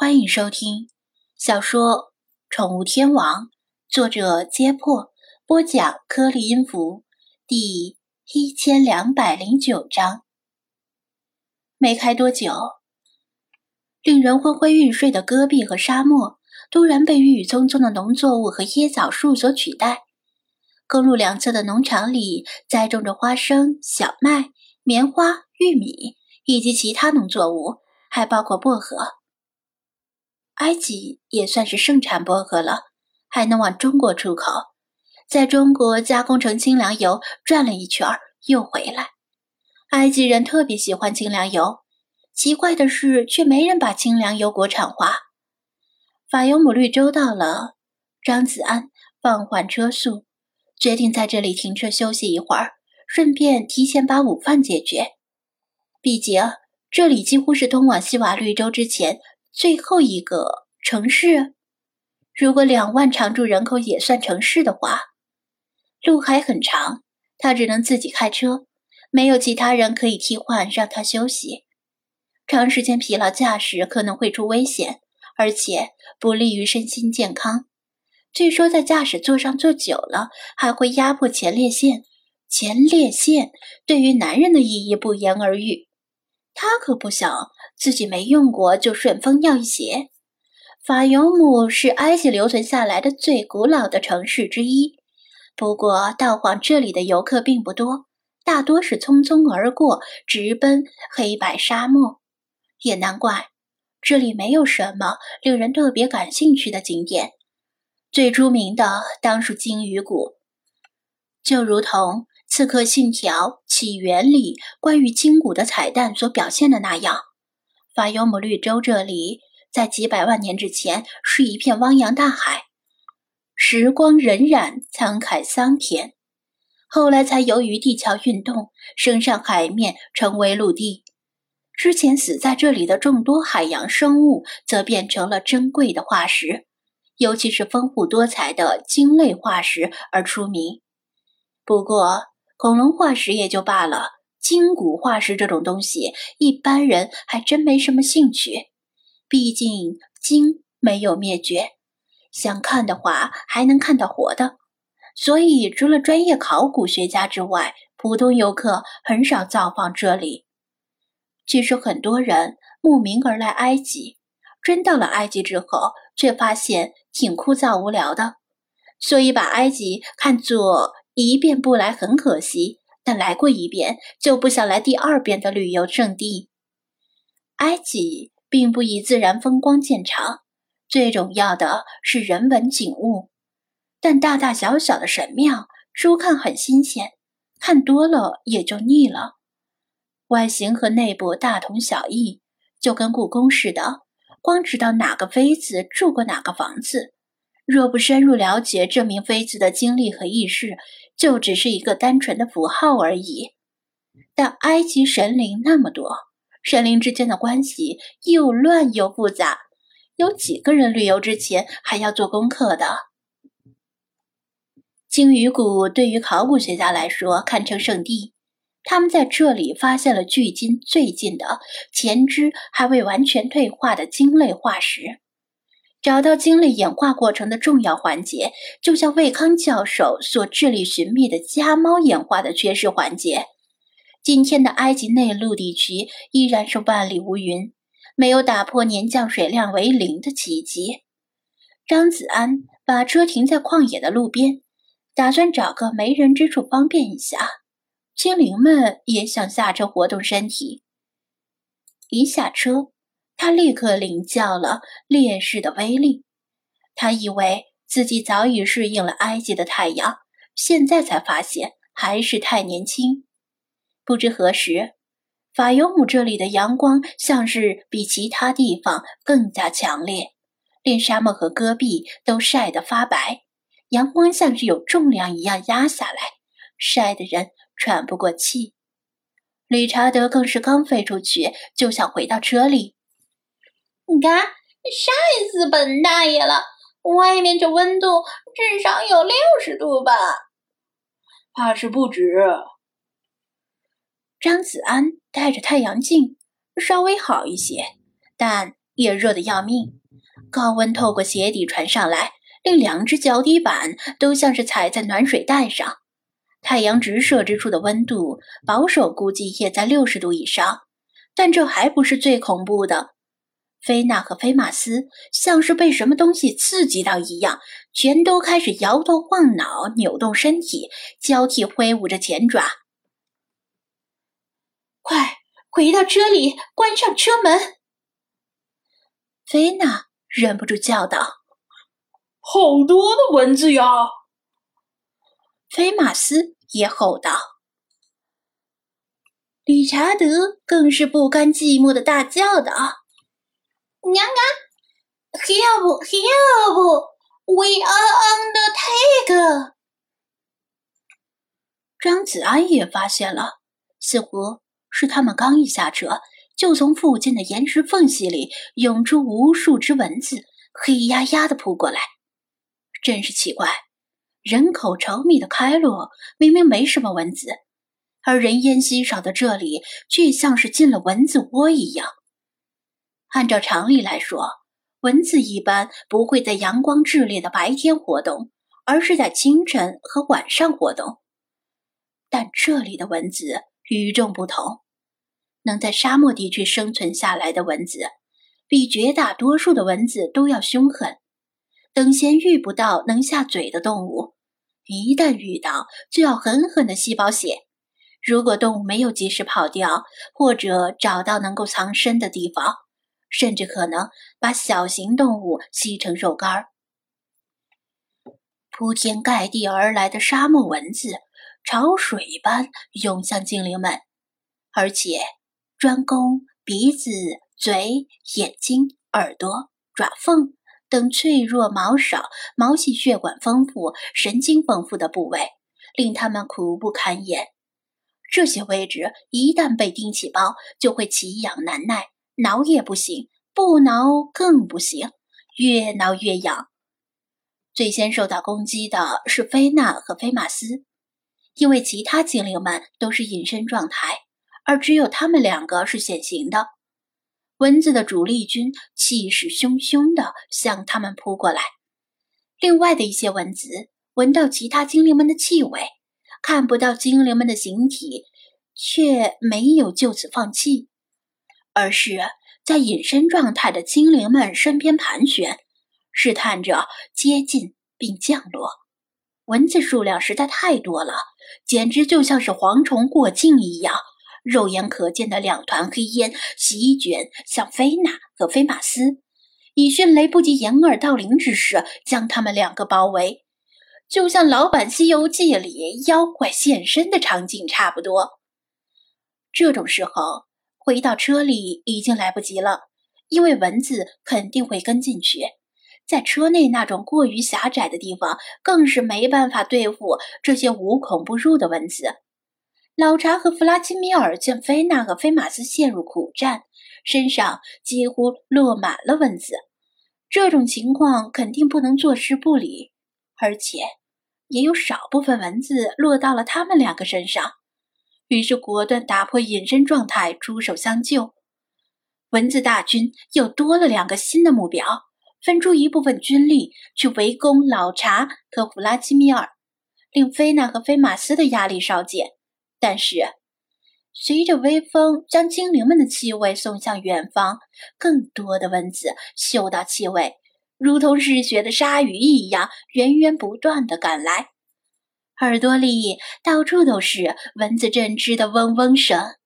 欢迎收听小说《宠物天王》，作者：揭破，播讲：颗粒音符，第一千两百零九章。没开多久，令人昏昏欲睡的戈壁和沙漠突然被郁郁葱葱的农作物和椰枣树所取代。公路两侧的农场里栽种着花生、小麦、棉花、玉米以及其他农作物，还包括薄荷。埃及也算是盛产薄荷了，还能往中国出口，在中国加工成清凉油，转了一圈又回来。埃及人特别喜欢清凉油，奇怪的是，却没人把清凉油国产化。法尤姆绿洲到了，张子安放缓车速，决定在这里停车休息一会儿，顺便提前把午饭解决。毕竟这里几乎是通往西瓦绿洲之前。最后一个城市，如果两万常住人口也算城市的话，路还很长。他只能自己开车，没有其他人可以替换让他休息。长时间疲劳驾驶可能会出危险，而且不利于身心健康。据说在驾驶座上坐久了，还会压迫前列腺。前列腺对于男人的意义不言而喻。他可不想。自己没用过就顺风要一鞋。法尤姆是埃及留存下来的最古老的城市之一，不过到访这里的游客并不多，大多是匆匆而过，直奔黑白沙漠。也难怪，这里没有什么令人特别感兴趣的景点。最著名的当属鲸鱼谷，就如同《刺客信条：起源》里关于鲸骨的彩蛋所表现的那样。法尤姆绿洲这里，在几百万年之前是一片汪洋大海，时光荏苒，沧海桑田。后来才由于地壳运动升上海面，成为陆地。之前死在这里的众多海洋生物，则变成了珍贵的化石，尤其是丰富多彩的鲸类化石而出名。不过，恐龙化石也就罢了。金骨化石这种东西，一般人还真没什么兴趣。毕竟鲸没有灭绝，想看的话还能看到活的。所以，除了专业考古学家之外，普通游客很少造访这里。据说，很多人慕名而来埃及，真到了埃及之后，却发现挺枯燥无聊的。所以，把埃及看作一遍不来很可惜。但来过一遍就不想来第二遍的旅游胜地。埃及并不以自然风光见长，最重要的是人文景物。但大大小小的神庙，初看很新鲜，看多了也就腻了。外形和内部大同小异，就跟故宫似的，光知道哪个妃子住过哪个房子。若不深入了解这名妃子的经历和轶事，就只是一个单纯的符号而已。但埃及神灵那么多，神灵之间的关系又乱又复杂，有几个人旅游之前还要做功课的？鲸鱼谷对于考古学家来说堪称圣地，他们在这里发现了距今最近的前肢还未完全退化的鲸类化石。找到鲸类演化过程的重要环节，就像魏康教授所致力寻觅的家猫演化的缺失环节。今天的埃及内陆地区依然是万里无云，没有打破年降水量为零的奇迹。张子安把车停在旷野的路边，打算找个没人之处方便一下。精灵们也想下车活动身体。一下车。他立刻领教了烈士的威力。他以为自己早已适应了埃及的太阳，现在才发现还是太年轻。不知何时，法尤姆这里的阳光像是比其他地方更加强烈，连沙漠和戈壁都晒得发白。阳光像是有重量一样压下来，晒得人喘不过气。理查德更是刚飞出去，就想回到车里。你看，晒死本大爷了！外面这温度至少有六十度吧？怕是不止。张子安戴着太阳镜，稍微好一些，但也热得要命，高温透过鞋底传上来，令两只脚底板都像是踩在暖水袋上。太阳直射之处的温度，保守估计也在六十度以上。但这还不是最恐怖的。菲娜和菲马斯像是被什么东西刺激到一样，全都开始摇头晃脑、扭动身体，交替挥舞着前爪。快回到车里，关上车门！菲娜忍不住叫道：“好多的蚊子呀！”菲马斯也吼道。理查德更是不甘寂寞的大叫道：“娘娘 Help! We are on the take!” 张子安也发现了，似乎是他们刚一下车，就从附近的岩石缝隙里涌出无数只蚊子，黑压压的扑过来。真是奇怪，人口稠密的开罗明明没什么蚊子。而人烟稀少的这里，却像是进了蚊子窝一样。按照常理来说，蚊子一般不会在阳光炽烈的白天活动，而是在清晨和晚上活动。但这里的蚊子与众不同，能在沙漠地区生存下来的蚊子，比绝大多数的蚊子都要凶狠。等闲遇不到能下嘴的动物，一旦遇到，就要狠狠的吸饱血。如果动物没有及时跑掉，或者找到能够藏身的地方，甚至可能把小型动物吸成肉干儿。铺天盖地而来的沙漠蚊子，潮水般涌向精灵们，而且专攻鼻子、嘴、眼睛、耳朵、爪缝等脆弱、毛少、毛细血管丰富、神经丰富的部位，令他们苦不堪言。这些位置一旦被叮起包，就会奇痒难耐，挠也不行，不挠更不行，越挠越痒。最先受到攻击的是菲娜和菲马斯，因为其他精灵们都是隐身状态，而只有他们两个是显形的。蚊子的主力军气势汹汹地向他们扑过来。另外的一些蚊子闻到其他精灵们的气味。看不到精灵们的形体，却没有就此放弃，而是在隐身状态的精灵们身边盘旋，试探着接近并降落。蚊子数量实在太多了，简直就像是蝗虫过境一样，肉眼可见的两团黑烟席卷向菲娜和菲马斯，以迅雷不及掩耳盗铃之势将他们两个包围。就像老版《西游记》里妖怪现身的场景差不多。这种时候回到车里已经来不及了，因为蚊子肯定会跟进去。在车内那种过于狭窄的地方，更是没办法对付这些无孔不入的蚊子。老查和弗拉基米尔见菲娜和菲马斯陷入苦战，身上几乎落满了蚊子。这种情况肯定不能坐视不理，而且。也有少部分蚊子落到了他们两个身上，于是果断打破隐身状态，出手相救。蚊子大军又多了两个新的目标，分出一部分军力去围攻老查和弗拉基米尔，令菲娜和菲马斯的压力稍减。但是，随着微风将精灵们的气味送向远方，更多的蚊子嗅到气味。如同嗜血的鲨鱼一样，源源不断的赶来，耳朵里到处都是蚊子振翅的嗡嗡声。